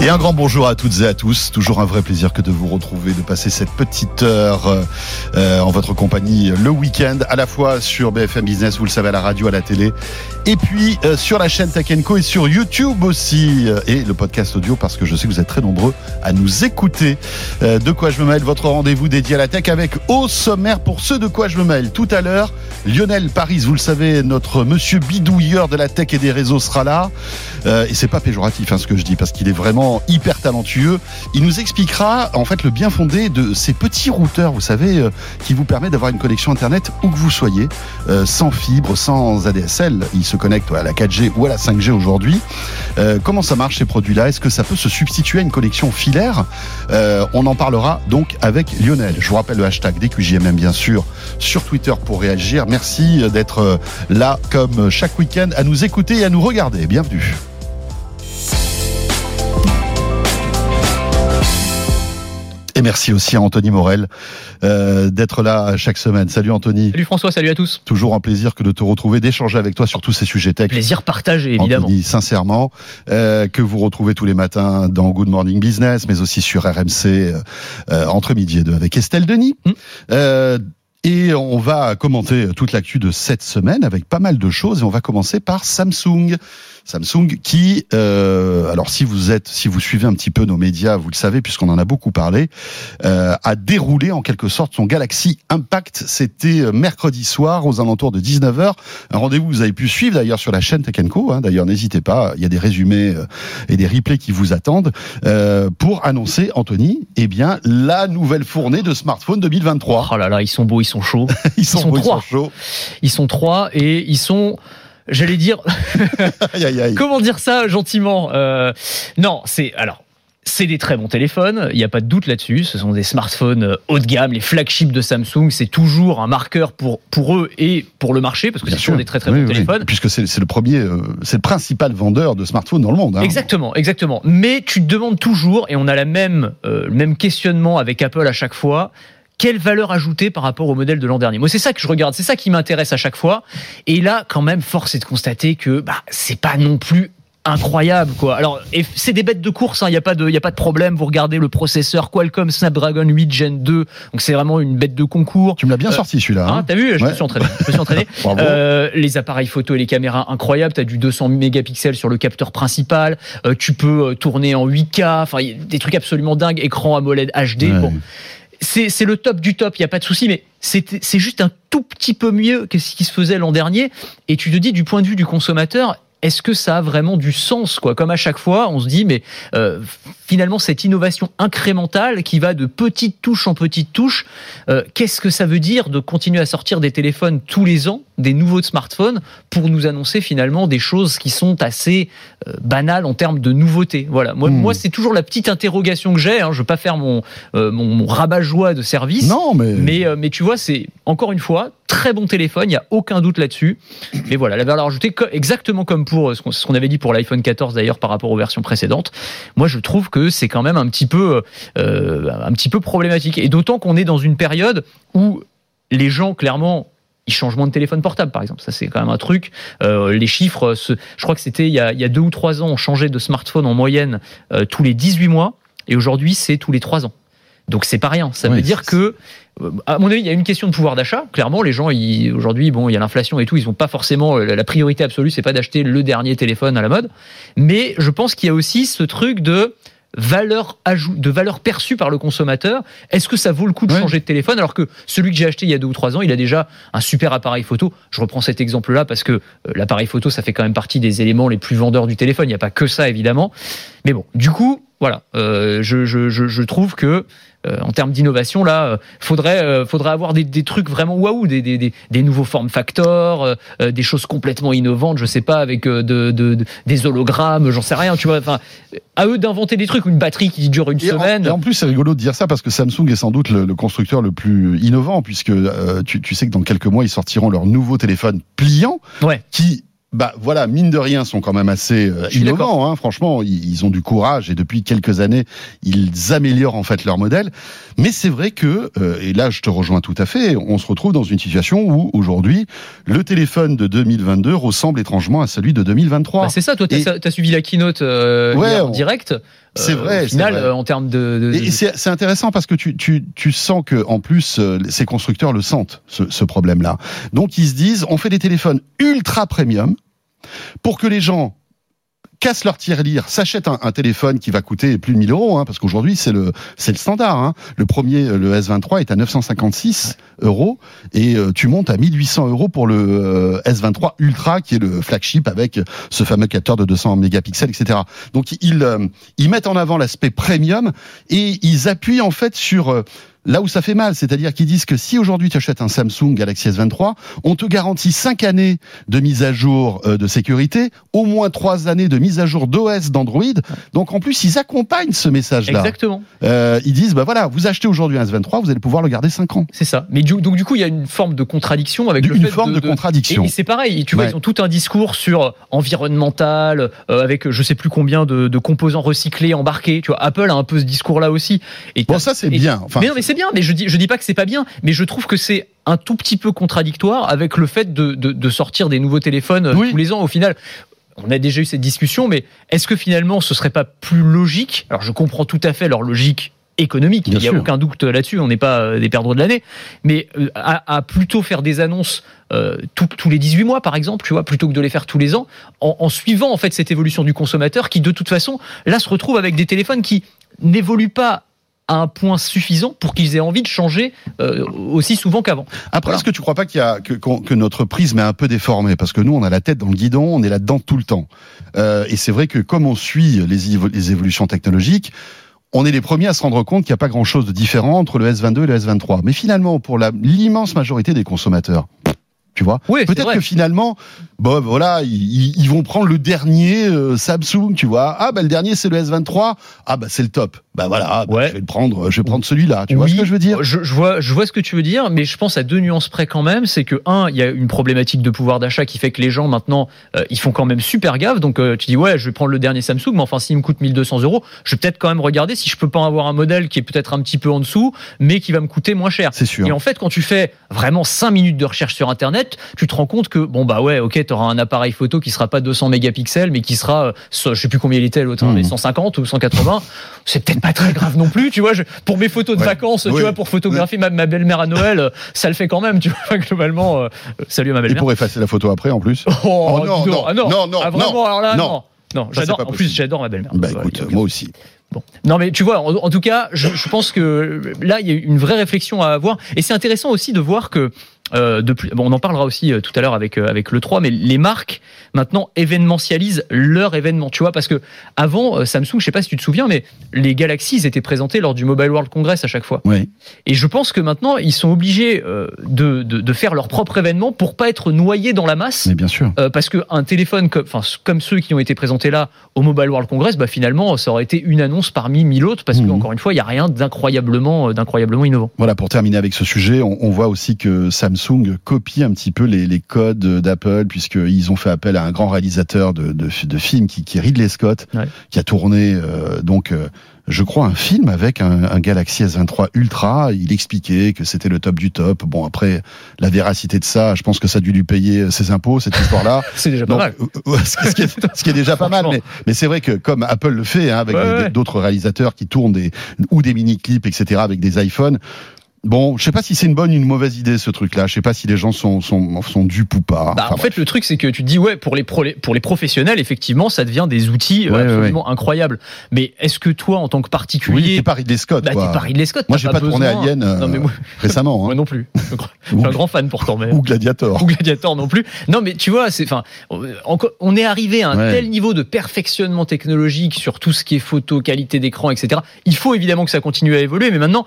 Et un grand bonjour à toutes et à tous. Toujours un vrai plaisir que de vous retrouver, de passer cette petite heure euh, en votre compagnie le week-end, à la fois sur BFM Business, vous le savez, à la radio, à la télé, et puis euh, sur la chaîne Tech Co et sur YouTube aussi, euh, et le podcast audio, parce que je sais que vous êtes très nombreux à nous écouter. Euh, de quoi je me mêle, votre rendez-vous dédié à la tech avec au sommaire pour ceux de quoi je me mêle. Tout à l'heure, Lionel Paris, vous le savez, notre monsieur bidouilleur de la tech et des réseaux sera là. Euh, et c'est pas péjoratif hein, ce que je dis, parce qu'il est vraiment hyper talentueux. Il nous expliquera en fait le bien fondé de ces petits routeurs, vous savez, euh, qui vous permet d'avoir une connexion internet où que vous soyez, euh, sans fibre, sans ADSL. Il se connecte à la 4G ou à la 5G aujourd'hui. Euh, comment ça marche ces produits-là? Est-ce que ça peut se substituer à une connexion filaire? On en parlera donc avec Lionel. Je vous rappelle le hashtag DQJMM bien sûr sur Twitter pour réagir. Merci d'être là comme chaque week-end à nous écouter et à nous regarder. Bienvenue. Et merci aussi à Anthony Morel euh, d'être là chaque semaine. Salut Anthony. Salut François, salut à tous. Toujours un plaisir que de te retrouver, d'échanger avec toi sur tous ces sujets tech. Plaisir partagé, évidemment. Anthony, sincèrement, euh, que vous retrouvez tous les matins dans Good Morning Business, mais aussi sur RMC euh, entre midi et deux avec Estelle Denis. Mm. Euh, et on va commenter toute l'actu de cette semaine avec pas mal de choses. Et on va commencer par Samsung. Samsung qui, euh, alors si vous êtes, si vous suivez un petit peu nos médias, vous le savez puisqu'on en a beaucoup parlé, euh, a déroulé en quelque sorte son Galaxy Impact. C'était euh, mercredi soir aux alentours de 19h. Un rendez-vous que vous avez pu suivre d'ailleurs sur la chaîne Tech Co. Hein. D'ailleurs, n'hésitez pas, il y a des résumés euh, et des replays qui vous attendent euh, pour annoncer, Anthony, eh bien la nouvelle fournée de smartphone 2023. Oh là là, ils sont beaux, ils sont chauds. Ils sont, sont beaux, ils sont chauds. Ils sont trois et ils sont, j'allais dire, Aïe, aïe, aïe. comment dire ça gentiment Euh, Non, c'est alors. C'est des très bons téléphones, il n'y a pas de doute là-dessus. Ce sont des smartphones euh, haut de gamme, les flagships de Samsung. C'est toujours un marqueur pour, pour eux et pour le marché, parce que c'est toujours des très très Oui, bons oui, téléphones. Puisque c'est le premier, euh, c'est le principal vendeur de smartphones dans le monde. hein. Exactement, exactement. Mais tu te demandes toujours, et on a la même, euh, le même questionnement avec Apple à chaque fois, quelle valeur ajoutée par rapport au modèle de l'an dernier Moi, c'est ça que je regarde, c'est ça qui m'intéresse à chaque fois. Et là, quand même, force est de constater que bah, c'est pas non plus incroyable quoi. Alors c'est des bêtes de course, il n'y a pas de y a pas de problème. Vous regardez le processeur Qualcomm Snapdragon 8 Gen 2, donc c'est vraiment une bête de concours. Tu me l'as bien Euh, sorti celui-là. Hein, hein. T'as vu? Je Ouais. me suis entraîné. Je me suis entraîné. Euh, les appareils photo et les caméras incroyables. T'as du 200 mégapixels sur le capteur principal. Euh, tu peux euh, tourner en 8K. Enfin, des trucs absolument dingues. Écran AMOLED HD. Ouais. Bon, c'est le top du top. Il y a pas de souci, mais c'est juste un tout petit peu mieux que ce qui se faisait l'an dernier. Et tu te dis du point de vue du consommateur. Est-ce que ça a vraiment du sens quoi? Comme à chaque fois, on se dit mais euh, finalement cette innovation incrémentale qui va de petites touches en petites touches, euh, qu'est-ce que ça veut dire de continuer à sortir des téléphones tous les ans, des nouveaux smartphones, pour nous annoncer finalement des choses qui sont assez euh, banales en termes de nouveautés? Voilà, moi, Hmm. moi c'est toujours la petite interrogation que j'ai. Hein. Je veux pas faire mon, mon, mon rabat-joie de service. Non, mais, Mais, mais tu vois, c'est encore une fois très bon téléphone, il n'y a aucun doute là-dessus. Mais voilà, la valeur ajoutée, exactement comme pour euh, ce qu'on avait dit pour l'iPhone 14 d'ailleurs par rapport aux versions précédentes. Moi, je trouve que c'est quand même un petit peu, euh, un petit peu problématique. Et d'autant qu'on est dans une période où les gens, clairement, ils changent moins de téléphone portable, par exemple. Ça, c'est quand même un truc. Euh, les chiffres, je crois que c'était il, y a- il y a deux ou trois ans, on changeait de smartphone en moyenne euh, tous les 18 mois. Et aujourd'hui, c'est tous les trois ans. Donc c'est pas rien. Ça veut dire que, à mon avis, il y a une question de pouvoir d'achat. Clairement, les gens, aujourd'hui, bon, il y a l'inflation et tout, ils ont pas forcément la la priorité absolue, c'est pas d'acheter le dernier téléphone à la mode. Mais je pense qu'il y a aussi ce truc de valeur de valeur perçue par le consommateur. Est-ce que ça vaut le coup de changer de téléphone alors que celui que j'ai acheté il y a deux ou trois ans, il a déjà un super appareil photo? Je reprends cet exemple-là parce que euh, l'appareil photo, ça fait quand même partie des éléments les plus vendeurs du téléphone. Il n'y a pas que ça évidemment. Mais bon, du coup, voilà, euh, je, je, je, je trouve que euh, en termes d'innovation, là, euh, faudrait, euh, faudrait avoir des, des trucs vraiment waouh, des, des, des, des nouveaux form factors, euh, euh, des choses complètement innovantes, je sais pas, avec euh, de, de, de- des hologrammes, j'en sais rien, tu vois. Enfin, à eux d'inventer des trucs, une batterie qui dure une Et en, semaine. et en plus, c'est rigolo de dire ça parce que Samsung est sans doute le, le constructeur le plus innovant puisque euh, tu, tu sais que dans quelques mois, ils sortiront leur nouveau téléphone pliant Ouais. qui bah voilà, mine de rien, sont quand même assez euh, innovants. Hein, franchement, ils, ils ont du courage et depuis quelques années, ils améliorent en fait leur modèle. Mais c'est vrai que, euh, et là je te rejoins tout à fait, on se retrouve dans une situation où aujourd'hui, le téléphone de 2022 ressemble étrangement à celui de 2023. Bah, c'est ça, toi, t'as Et- as suivi la keynote euh, Ouais, en direct. C'est Euh, vrai, Au final, vrai. euh, en termes de. de- Et et c'est c'est intéressant parce que tu, tu, tu sens que en plus euh, ces constructeurs le sentent ce, ce problème-là. Donc ils se disent on fait des téléphones ultra premium pour que les gens cassent leur tirelire, s'achètent un, téléphone qui va coûter plus de 1000 euros, hein, parce qu'aujourd'hui c'est le c'est le standard. Hein. Le premier, euh, le S23, est à 956 euros et euh, tu montes à 1800 euros pour le euh, S23 Ultra, qui est le flagship avec ce fameux capteur de 200 mégapixels, etc. Donc ils ils mettent en avant l'aspect premium et ils appuient en fait sur là où ça fait mal, c'est-à-dire qu'ils disent que si aujourd'hui tu achètes un Samsung Galaxy S23, on te garantit 5 années de mise à jour euh, de sécurité, au moins 3 années de mise à jour d'OS d'Android. Donc en plus, ils accompagnent ce message-là. Exactement, Euh, ils disent bah voilà, vous achetez aujourd'hui un S23, vous allez pouvoir le garder 5 ans. c'est ça. Mais du- donc du coup, il y a une forme de contradiction avec le Une fait forme de, de contradiction. Et, c'est pareil, tu vois, Ouais. ils ont tout un discours sur environnemental, euh, avec je sais plus combien de, de composants recyclés embarqués. Tu vois, Apple a un peu ce discours-là aussi. Et Bon ça c'est bien. Enfin, mais non, mais c'est bien. Mais je dis, je dis pas que c'est pas bien. Mais je trouve que c'est un tout petit peu contradictoire avec le fait de, de, de sortir des nouveaux téléphones euh, Oui. tous les ans. Au final, on a déjà eu cette discussion, mais est-ce que finalement ce serait pas plus logique? Alors, je comprends tout à fait leur logique économique. Bien Il n'y a sûr. aucun doute là-dessus. On n'est pas euh, des perdreaux de l'année, mais euh, à, à plutôt faire des annonces euh, tout- tous les 18 mois, par exemple, tu vois, plutôt que de les faire tous les ans, en, en suivant en fait cette évolution du consommateur, qui de toute façon là se retrouve avec des téléphones qui n'évoluent pas à un point suffisant pour qu'ils aient envie de changer euh, aussi souvent qu'avant. Après, Voilà. est-ce que tu crois pas qu'il y a que, que notre prisme est un peu déformé? Parce que nous, on a la tête dans le guidon, on est là-dedans tout le temps. Euh, et c'est vrai que comme on suit les, évo- les évolutions technologiques, on est les premiers à se rendre compte qu'il n'y a pas grand-chose de différent entre le S22 et le S23. Mais finalement, pour l'immense majorité des consommateurs, tu vois, Oui, peut-être que finalement, bon, voilà, ils, ils vont prendre le dernier euh, Samsung, tu vois. Ah bah le dernier c'est le S23. Ah bah c'est le top. Bah voilà, bah, Ouais. je vais le prendre, je vais prendre celui-là. Tu vois ce que je veux dire? je, je vois, je vois ce que tu veux dire, mais je pense à deux nuances près quand même. C'est que un, il y a une problématique de pouvoir d'achat qui fait que les gens maintenant, euh, ils font quand même super gaffe. Donc euh, tu dis ouais, je vais prendre le dernier Samsung, mais enfin s'il me coûte 1200 euros, je vais peut-être quand même regarder si je peux pas avoir un modèle qui est peut-être un petit peu en dessous, mais qui va me coûter moins cher. C'est sûr. Et en fait, quand tu fais vraiment 5 minutes de recherche sur Internet, tu te rends compte que, bon, bah ouais, ok, tu auras un appareil photo qui sera pas 200 mégapixels, mais qui sera, euh, je sais plus combien il était l'autre, Mhm. mais 150 ou 180. C'est peut-être pas très grave non plus, tu vois. je- pour mes photos de Ouais. vacances, Oui. tu vois, pour photographier ma, ma belle-mère à Noël, euh, ça le fait quand même, tu vois, globalement. euh, euh, salut à ma Et belle-mère. pour effacer la photo après en plus. Oh, Oh, non, non, Ah non, non, non, Ah, vraiment, non, alors là, non. non. J'adore. pas En plus, j'adore ma belle-mère. Bah écoute, moi aussi. Bon. Non, mais tu vois, en, en tout cas, je, je pense que là, il y a une vraie réflexion à avoir. Et c'est intéressant aussi de voir que, euh, bon, on en parlera aussi euh, tout à l'heure avec, euh, avec le 3, mais les marques, maintenant, événementialisent leur événement. Tu vois, parce que avant, Samsung, je sais pas si tu te souviens, mais les Galaxy, ils étaient présentés lors du Mobile World Congress à chaque fois. Oui. Et je pense que maintenant, ils sont obligés de, de, de faire leur propre événement pour pas être noyés dans la masse. Mais bien sûr. Parce qu'un téléphone comme, enfin, comme ceux qui ont été présentés là au Mobile World Congress, bah, finalement, ça aurait été une annonce parmi mille autres, parce que, Mhm. encore une fois, il n'y a rien d'incroyablement, d'incroyablement innovant. Voilà, pour terminer avec ce sujet, on, on voit aussi que Samsung copie un petit peu les, les codes d'Apple, puisqu'ils ont fait appel à un grand réalisateur de, de, de films qui, qui est Ridley Scott, Ouais. qui a tourné, euh, donc, euh, je crois, un film avec un, un Galaxy S23 Ultra. Il expliquait que c'était le top du top. Bon, après, la véracité de ça, je pense que ça a dû lui payer ses impôts, cette histoire-là. C'est déjà pas Donc, mal. euh, euh, ce, qui est, ce qui est déjà pas mal, mais, mais c'est vrai que comme Apple le fait, hein, avec Ouais, des- ouais. d'autres réalisateurs qui tournent des ou des mini clips, etc., avec des iPhones. Bon, je sais pas si c'est une bonne ou une mauvaise idée ce truc-là. Je sais pas si les gens sont sont sont dupes ou pas. Bah, Enfin, en fait, le truc, c'est que tu te dis, ouais, pour les, pro- pour les professionnels, effectivement, ça devient des outils ouais, absolument incroyables. Mais est-ce que toi, en tant que oui, particulier, t'es pas Ridley Scott, bah, t'es pas Ridley Scott, Moi, j'ai pas, tourné besoin- Alien euh, Non, mais moi, récemment, moi hein. non plus. Je suis un grand fan pourtant, mais. ou Gladiator. ou Gladiator non plus. Non, mais tu vois, c'est, enfin, euh, on est arrivé à un Ouais. tel niveau de perfectionnement technologique sur tout ce qui est photo, qualité d'écran, etc. Il faut évidemment que ça continue à évoluer, mais maintenant,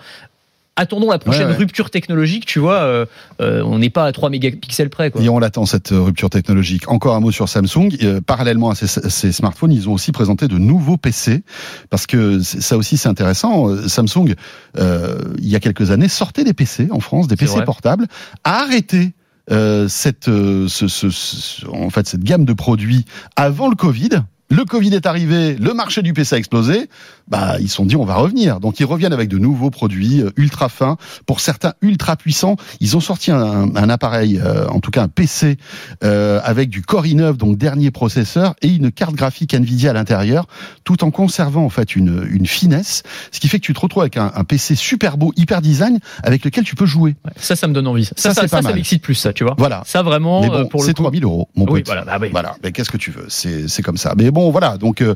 attendons la prochaine Ouais, ouais. rupture technologique. Tu vois, euh, euh, on n'est pas à 3 mégapixels près, quoi. Et on l'attend cette euh, rupture technologique. Encore un mot sur Samsung. Euh, parallèlement à ces, ces smartphones, ils ont aussi présenté de nouveaux PC parce que ça aussi c'est intéressant. Euh, Samsung, euh, il y a quelques années, sortait des PC en France, des PC vrai. portables, a arrêté euh, cette, ce, ce, ce- en fait, cette gamme de produits avant le Covid. Le Covid est arrivé, le marché du PC a explosé. Bah, ils se sont dit on va revenir. Donc ils reviennent avec de nouveaux produits euh, ultra fins, pour certains ultra puissants. Ils ont sorti un, un appareil, euh, en tout cas un PC euh, avec du Core i9, donc dernier processeur, et une carte graphique Nvidia à l'intérieur, tout en conservant en fait une, une finesse, ce qui fait que tu te retrouves avec un, un PC super beau, hyper design, avec lequel tu peux jouer. Ouais, Ça, ça me donne envie. Ça, Ça, ça, ça, ça m'excite plus, ça, tu vois. Voilà. Ça, vraiment, euh, bon, pour le c'est coup. 3000 euros, mon Oui, voilà, bah oui. Voilà, mais qu'est-ce que tu veux? C'est c'est comme ça. Mais bon, voilà, donc euh,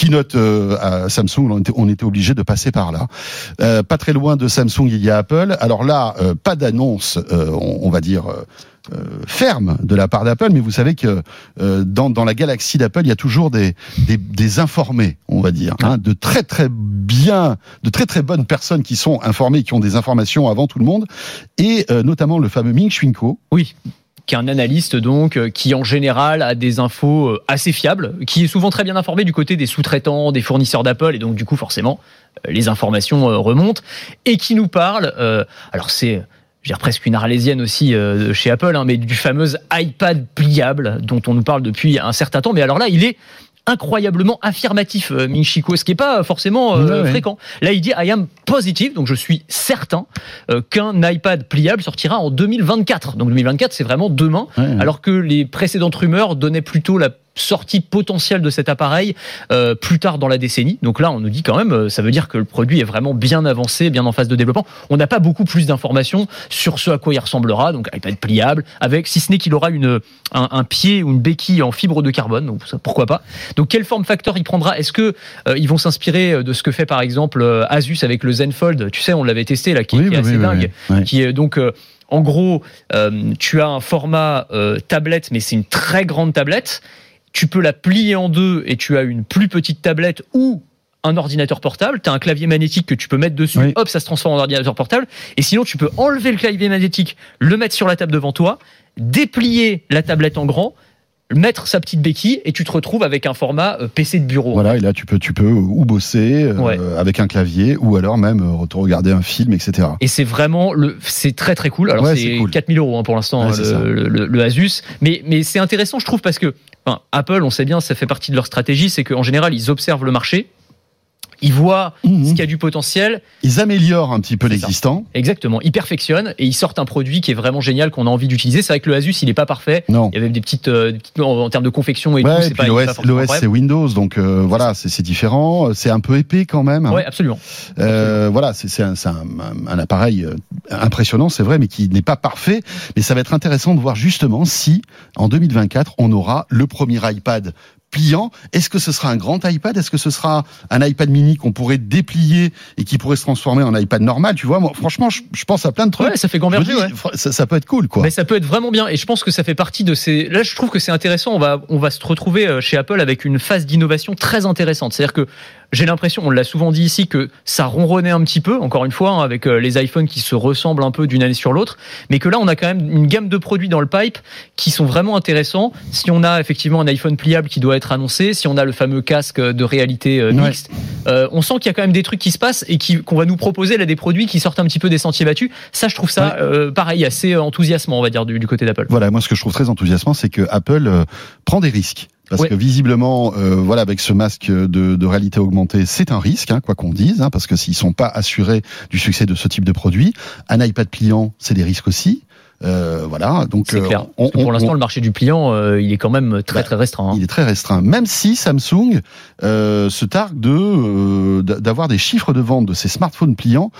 keynote euh, à Samsung, on était, on était obligé de passer par là. Euh, pas très loin de Samsung, il y a Apple. Alors là, euh, pas d'annonce, euh, on, va dire. euh, euh, ferme de la part d'Apple, mais vous savez que dans, dans la galaxie d'Apple, il y a toujours des, des, des informés, on va dire, hein, de très très bien, de très très bonnes personnes qui sont informées, qui ont des informations avant tout le monde, et notamment le fameux Ming Chi Kuo, Oui. Qui est un analyste, donc, euh, qui en général a des infos euh, assez fiables, qui est souvent très bien informé du côté des sous-traitants, des fournisseurs d'Apple, et donc, du coup, forcément, euh, les informations remontent, et qui nous parle, euh, alors c'est, dire, presque une arlésienne aussi euh, chez Apple, hein, mais du fameux iPad pliable dont on nous parle depuis un certain temps. Mais alors là, il est incroyablement affirmatif, euh, Ming Chi Kuo, ce qui est pas forcément euh, Ouais, ouais. fréquent. Là, il dit I am positive, donc je suis certain euh, qu'un iPad pliable sortira en 2024. Donc 2024, c'est vraiment demain, ouais. alors que les précédentes rumeurs donnaient plutôt la sortie potentielle de cet appareil euh, plus tard dans la décennie. Donc là, on nous dit quand même, euh, ça veut dire que le produit est vraiment bien avancé, bien en phase de développement. On n'a pas beaucoup plus d'informations sur ce à quoi il ressemblera. Donc iPad pliable, avec si ce n'est qu'il aura une un, un pied ou une béquille en fibre de carbone. Donc ça, pourquoi pas. Donc quel form factor il prendra? Est-ce que euh, ils vont s'inspirer de ce que fait par exemple Asus avec le Zenfold? Tu sais, on l'avait testé là, qui, Oui, qui est assez oui, dingue oui. qui est donc euh, en gros, euh, tu as un format euh, tablette, mais c'est une très grande tablette. Tu peux la plier en deux et tu as une plus petite tablette ou un ordinateur portable. Tu as un clavier magnétique que tu peux mettre dessus. Oui. Hop, ça se transforme en ordinateur portable. Et sinon, tu peux enlever le clavier magnétique, le mettre sur la table devant toi, déplier la tablette en grand, mettre sa petite béquille et tu te retrouves avec un format euh, PC de bureau. Voilà, et là tu peux, tu peux ou bosser euh, avec un clavier, ou alors même euh, regarder un film, etc. Et c'est vraiment le, c'est très très cool. Alors Ouais, c'est c'est cool. 4000 euros hein, pour l'instant Ouais, hein, le, le Asus, mais mais c'est intéressant je trouve parce que enfin, Apple, on sait bien, ça fait partie de leur stratégie, c'est qu'en général ils observent le marché, ils voient Mhm. ce qui a du potentiel, Ils améliorent un petit peu l'existant. exactement, ils perfectionnent et ils sortent un produit qui est vraiment génial qu'on a envie d'utiliser. C'est vrai que le Asus il est pas parfait. Non. Il y avait des petites, euh, des petites en, termes de confection et tout, Ouais, est l'OS, c'est Windows, donc euh, voilà, c'est différent. C'est un peu épais quand même. hein. Ouais, absolument. Euh, voilà, c'est un, appareil impressionnant, c'est vrai, mais qui n'est pas parfait. Mais ça va être intéressant de voir justement si en 2024 on aura le premier iPad pliant. Est-ce que ce sera un grand iPad? Est-ce que ce sera un iPad mini qu'on pourrait déplier et qui pourrait se transformer en iPad normal Tu vois, moi, franchement, je, je pense à plein de trucs. Ouais, ça fait dis, ouais. ça, ça peut être cool, quoi. Mais ça peut être vraiment bien et je pense que ça fait partie de ces. Là, je trouve que c'est intéressant. On va on va se retrouver euh, chez Apple avec une phase d'innovation très intéressante. C'est-à-dire que j'ai l'impression, on l'a souvent dit ici, que ça ronronnait un petit peu. Encore une fois, hein, avec euh, les iPhones qui se ressemblent un peu d'une année sur l'autre, mais que là, on a quand même une gamme de produits dans le pipe qui sont vraiment intéressants. Si on a effectivement un iPhone pliable qui doit être annoncé, si on a le fameux casque de réalité euh, Ouais. mixte, euh, on sent qu'il y a quand même des trucs qui se passent et qu'on va nous proposer là des produits qui sortent un petit peu des sentiers battus. Ça, je trouve ça euh, pareil assez enthousiasmant, on va dire, du, du côté d'Apple. Voilà, moi ce que je trouve très enthousiasmant, c'est que Apple euh, prend des risques. Parce Ouais. que visiblement, euh, voilà, avec ce masque de, de réalité augmentée, c'est un risque, hein, quoi qu'on dise, hein, parce que s'ils sont pas assurés du succès de ce type de produit, un iPad pliant, c'est des risques aussi. Euh, voilà, donc C'est euh, clair. on- pour l'instant, on- le marché du pliant, euh, il est quand même très Bah, très restreint. hein. il est très restreint. Même si Samsung euh, se targue de euh, d'avoir des chiffres de vente de ses smartphones pliants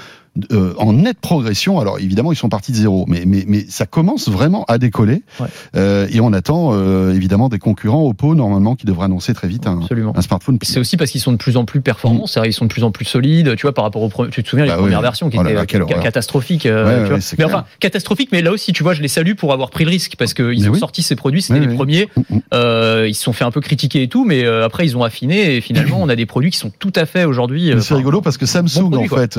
euh, en nette progression. Alors évidemment, ils sont partis de zéro, mais mais mais ça commence vraiment à décoller. Ouais. Euh, et on attend euh, évidemment des concurrents Oppo normalement qui devraient annoncer très vite un, smartphone. C'est aussi parce qu'ils sont de plus en plus performants, c'est-à-dire ils sont de plus en plus solides. Tu vois, par rapport aux tu te souviens Bah les premières oui. versions qui Oh là étaient là, ca- catastrophiques. Ouais, tu ouais, vois. c'est mais enfin, catastrophiques. Mais là aussi, tu vois, je les salue pour avoir pris le risque parce qu'ils ont oui. sorti ces produits, c'était les premiers. Mm, mm. Ils se sont fait un peu critiquer et tout, mais après ils ont affiné et finalement on a des produits qui sont tout à fait aujourd'hui. C'est rigolo parce que Samsung produit, en fait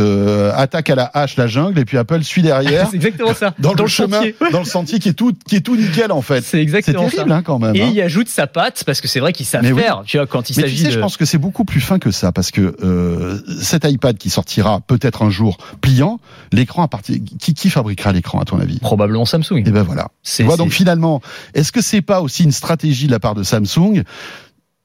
attaque attaque à la hache la jungle et puis Apple suit derrière. c'est exactement ça. Dans, le, chemin, dans le sentier qui est tout, qui est tout nickel en fait. C'est exactement terrible, ça. Hein, quand même. Et hein. il ajoute sa patte parce que c'est vrai qu'il savent oui. faire. Tu vois, quand il Mais tu s'agit sais, de. je pense que c'est beaucoup plus fin que ça, parce que euh, cet iPad qui sortira peut-être un jour pliant, l'écran à partir, qui, qui fabriquera l'écran à ton avis? Probablement Samsung. Et ben voilà. C'est Tu vois, c'est- donc finalement, est-ce que c'est pas aussi une stratégie de la part de Samsung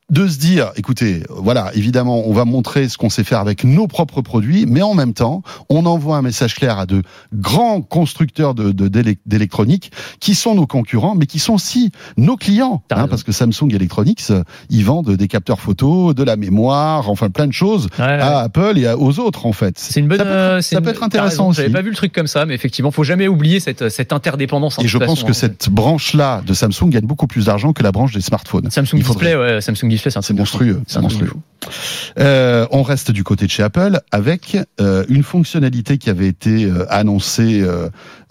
de se dire, écoutez, voilà, évidemment, on va montrer ce qu'on sait faire avec nos propres produits, mais en même temps, on envoie un message clair à de grands constructeurs de de- d'élec- d'électronique qui sont nos concurrents, mais qui sont aussi nos clients, hein, parce que Samsung Electronics, ils vendent des capteurs photo, de la mémoire, enfin plein de choses Ouais, ouais. à Apple et aux autres en fait. C'est une bonne. Ça peut être- euh, ça une- intéressant. J'avais pas vu le truc comme ça, mais effectivement, faut jamais oublier cette, cette interdépendance. hein, Et je pense façon, que hein. cette branche-là de Samsung gagne beaucoup plus d'argent que la branche des smartphones. Samsung Il faudrait- Display, ouais, Samsung Display, c'est monstrueux, C'est. Euh, on reste du côté de chez Apple avec euh, une fonctionnalité qui avait été euh, annoncée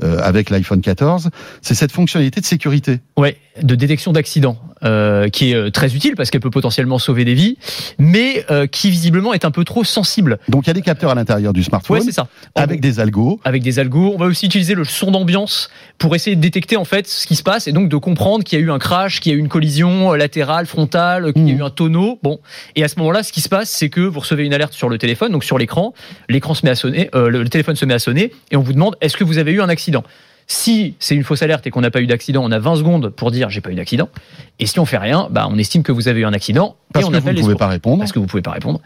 avec l'iPhone 14. C'est cette fonctionnalité de sécurité. Ouais, de détection d'accident, euh, qui est euh, très utile parce qu'elle peut potentiellement sauver des vies, mais euh, qui visiblement est un peu trop sensible. Donc il y a des capteurs à l'intérieur du Ouais, smartphone c'est ça. En avec des algos. avec des algos. On va aussi utiliser le son d'ambiance pour essayer de détecter en fait ce qui se passe et donc de comprendre qu'il y a eu un crash, qu'il y a eu une collision euh, latérale, frontale, qu'il y a eu un tonneau. Bon, et à ce moment-là, ce qui se passe, c'est que vous recevez une alerte sur le téléphone, donc sur l'écran. L'écran se met à sonner, euh, le téléphone se met à sonner et on vous demande est-ce que vous avez eu un accident? Si c'est une fausse alerte et qu'on n'a pas eu d'accident, on a 20 secondes pour dire j'ai pas eu d'accident. Et si on fait rien, bah on estime que vous avez eu un accident Parce et on que vous ne pouvez secours pas répondre. parce que vous pouvez pas répondre.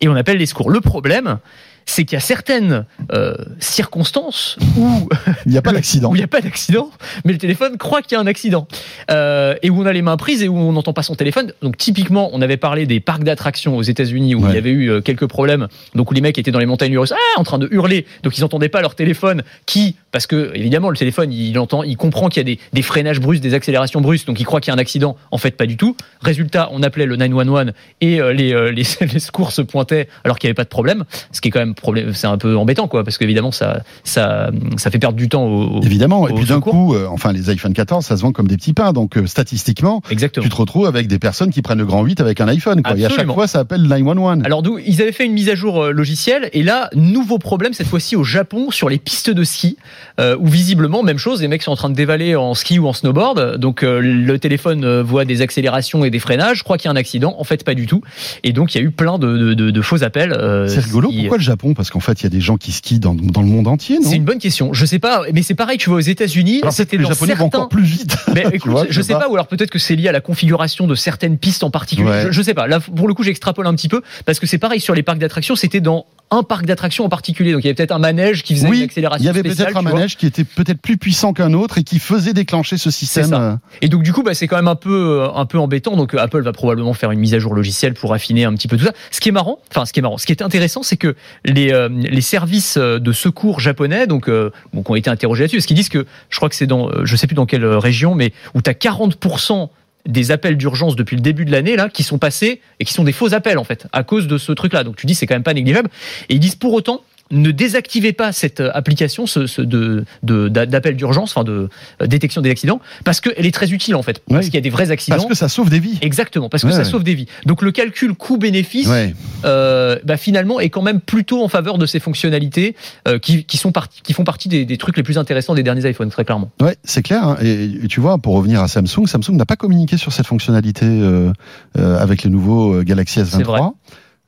Et on appelle les secours. Le problème, c'est qu'il y a certaines euh, circonstances où Il n'y a pas d'accident. où il n'y a pas d'accident, mais le téléphone croit qu'il y a un accident. Euh, et où on a les mains prises et où on n'entend pas son téléphone. Donc typiquement, on avait parlé des parcs d'attractions aux États-Unis où Ouais. il y avait eu euh, quelques problèmes, donc où les mecs étaient dans les montagnes russes, ah, en train de hurler, donc ils n'entendaient pas leur téléphone, qui, parce que évidemment le téléphone, il entend, il comprend qu'il y a des, des freinages brusques, des accélérations brusques, donc il croit qu'il y a un accident. En fait, pas du tout. Résultat, on appelait le 911 et les, les, les secours se pointaient alors qu'il n'y avait pas de problème, ce qui est quand même problème, c'est un peu embêtant, quoi, parce qu'évidemment ça, ça, ça fait perdre du temps au, au- Évidemment. Et puis d'un coup, euh, enfin les iPhone 14, ça se vend comme des petits pains. Donc euh, statistiquement, Exactement. tu te retrouves avec des personnes qui prennent le grand 8 avec un iPhone. Quoi. Et à chaque Absolument. fois, ça appelle 911. Alors d'où ils avaient fait une mise à jour euh, logicielle et là nouveau problème cette fois-ci au Japon sur les pistes de ski euh, où visiblement même chose les mecs sont en train de dévaler en ski ou en snowboard donc le téléphone voit des accélérations et des freinages je crois qu'il y a un accident en fait pas du tout et donc il y a eu plein de, de, de- de faux appels C'est rigolo. qui- Pourquoi le Japon Parce qu'en fait, il y a des gens qui skient dans, dans le monde entier, non? C'est une bonne question je sais pas mais c'est pareil tu vois aux États-Unis c'était les Japonais vont certains encore plus vite. Mais écoute, vois, je sais pas, ou alors peut-être que c'est lié à la configuration de certaines pistes en particulier. Ouais. Je, je sais pas. Là, pour le coup, j'extrapole un petit peu parce que c'est pareil sur les parcs d'attractions. C'était dans un parc d'attractions en particulier. Donc il y avait peut-être un manège qui faisait une Oui, accélération il y avait peut-être un manège qui était peut-être plus puissant qu'un autre et qui faisait déclencher ce système. ça. euh, Et donc du coup, bah, c'est quand même un peu, euh, un peu embêtant. Donc euh, Apple va probablement faire une mise à jour logicielle pour affiner un petit peu tout ça. Ce qui est marrant, enfin ce qui est marrant, ce qui est intéressant, c'est que les, euh, les services euh, de secours japonais, donc, euh, qui ont été interrogés là-dessus, parce qu'ils disent que, je crois que c'est dans, je sais plus dans quelle région, mais où tu as 40% des appels d'urgence depuis le début de l'année qui sont passés et qui sont des faux appels en fait à cause de ce truc là donc tu dis c'est quand même pas négligeable. Et ils disent pour autant ne désactivez pas cette euh, application ce, ce de de- d'a- d'appel d'urgence enfin de euh, détection des accidents parce qu'elle est très utile en fait parce Oui. qu'il y a des vrais accidents Parce que ça sauve des vies. Exactement, parce que Ouais, ça ouais. sauve des vies. Donc le calcul coût-bénéfice, Ouais. euh, bah, finalement, est quand même plutôt en faveur de ces fonctionnalités euh, qui, qui, sont parti- qui font partie des, des trucs les plus intéressants des derniers iPhones, très clairement. Ouais, c'est clair. hein. Et, et tu vois, pour revenir à Samsung, Samsung n'a pas communiqué sur cette fonctionnalité euh, avec le nouveau euh, Galaxy C'est vrai. S23.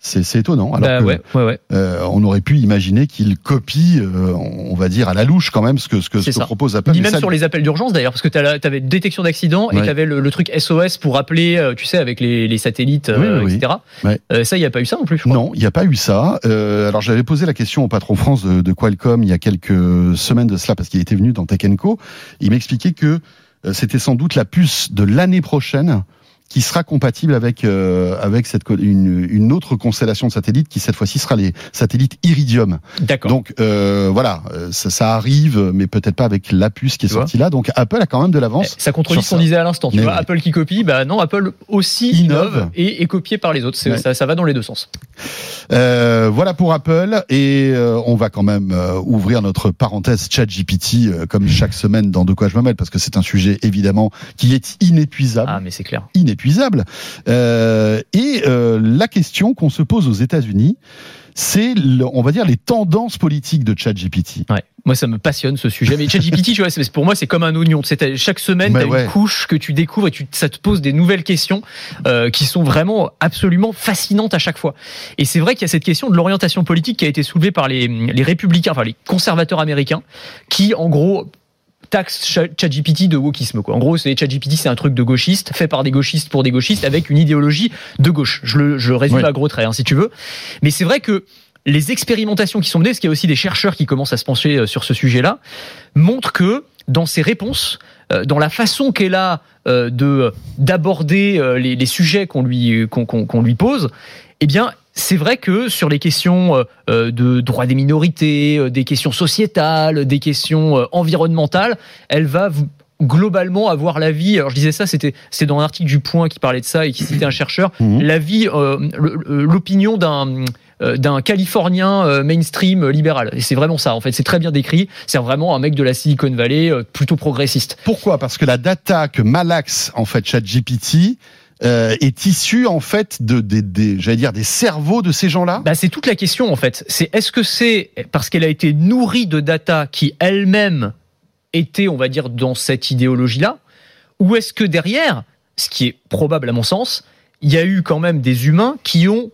C'est étonnant. Alors Bah, que, ouais, ouais, ouais. euh, on aurait pu imaginer qu'il copie, euh, on va dire à la louche quand même, ce que ce que, ce que propose Apple. Ni même ça- sur les appels d'urgence d'ailleurs, parce que tu avais détection d'accident et tu avais le, le truc SOS pour appeler, euh, tu sais, avec les, les satellites, euh, Oui, oui. etc. Ouais. Euh, ça, il n'y a pas eu ça non plus, je crois. Non, il n'y a pas eu ça. Euh, alors j'avais posé la question au patron France de, de Qualcomm il y a quelques semaines de cela parce qu'il était venu dans Tech Co. Il m'expliquait que euh, c'était sans doute la puce de l'année prochaine qui sera compatible avec euh, avec cette une, une autre constellation de satellites qui cette fois-ci sera les satellites Iridium. D'accord. Donc euh, voilà, euh, ça, ça arrive, mais peut-être pas avec la puce qui est sortie là. Donc Apple a quand même de Eh, l'avance. Ça contredit ce qu'on disait à l'instant. Tu Mais vois. Apple qui copie, bah non, Apple aussi Innove. innove, et est copié par les autres. Ouais. Ça, ça va dans les deux sens. Euh, voilà pour Apple et on va quand même ouvrir notre parenthèse ChatGPT comme chaque semaine dans De quoi je me mêle parce que c'est un sujet évidemment qui est inépuisable, Ah, mais c'est clair. inépuisable. Inépuisable. Euh, et euh, la question qu'on se pose aux États-Unis, c'est, on va dire, les tendances politiques de ChatGPT. Ouais. Moi, ça me passionne ce sujet. Mais ChatGPT, tu vois, pour moi, c'est comme un oignon. Chaque semaine, tu as ouais. une couche que tu découvres et tu, ça te pose des nouvelles questions euh, qui sont vraiment absolument fascinantes à chaque fois. Et c'est vrai qu'il y a cette question de l'orientation politique qui a été soulevée par les, les républicains, enfin les conservateurs américains, qui, en gros, taxe Cha- ChatGPT de wokisme. Quoi. En gros, c'est ChatGPT, c'est un truc de gauchiste, fait par des gauchistes pour des gauchistes, avec une idéologie de gauche. Je le, je le résume Oui. à gros traits, hein, si tu veux. Mais c'est vrai que les expérimentations qui sont menées, parce qu'il y a aussi des chercheurs qui commencent à se pencher euh, sur ce sujet-là, montrent que dans ses réponses, euh, dans la façon qu'elle a euh, de d'aborder les, les sujets qu'on lui qu'on qu'on- qu'on lui pose, eh bien c'est vrai que sur les questions euh, euh, de droits des minorités, euh, des questions sociétales, des questions environnementales, elle va globalement avoir l'avis. Alors je disais ça, c'était c'est dans un article du Point qui parlait de ça et qui citait un chercheur. L'avis, euh, l'opinion d'un d'un Californien mainstream libéral. Et c'est vraiment ça, en fait. C'est très bien décrit. C'est vraiment un mec de la Silicon Valley, plutôt progressiste. Pourquoi? Parce que la data que malaxe en fait ChatGPT euh, est issue en fait de des, des j'allais dire des cerveaux de ces gens-là? Bah, c'est toute la question, en fait. C'est est-ce que c'est parce qu'elle a été nourrie de data qui elle-même était, on va dire, dans cette idéologie-là, ou est-ce que derrière, ce qui est probable à mon sens, il y a eu quand même des humains qui ont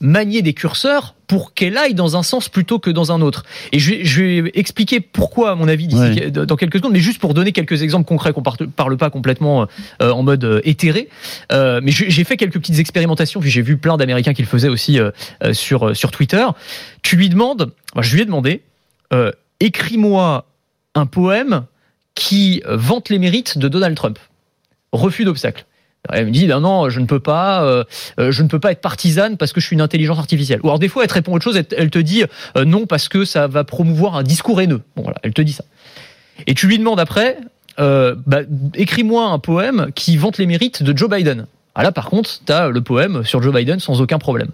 manié des curseurs pour qu'elle aille dans un sens plutôt que dans un autre. Et je vais, je vais expliquer pourquoi, à mon avis, Ouais. dans quelques secondes, mais juste pour donner quelques exemples concrets qu'on parte- parle pas complètement euh, en mode euh, éthéré. Euh, mais j'ai fait quelques petites expérimentations, puis j'ai vu plein d'Américains qui le faisaient aussi sur, sur Twitter. Tu lui demandes, enfin, je lui ai demandé, écris-moi un poème qui vante les mérites de Donald Trump. Refus d'obstacle. Elle me dit non, non, je ne peux pas, euh, euh, je ne peux pas être partisane parce que je suis une intelligence artificielle. Ou alors des fois, elle te répond autre chose, elle, elle te dit euh, non parce que ça va promouvoir un discours haineux. Bon voilà, elle te dit ça. Et tu lui demandes après, euh, bah, écris-moi un poème qui vante les mérites de Joe Biden. Ah là, par contre, t'as le poème sur Joe Biden sans aucun problème.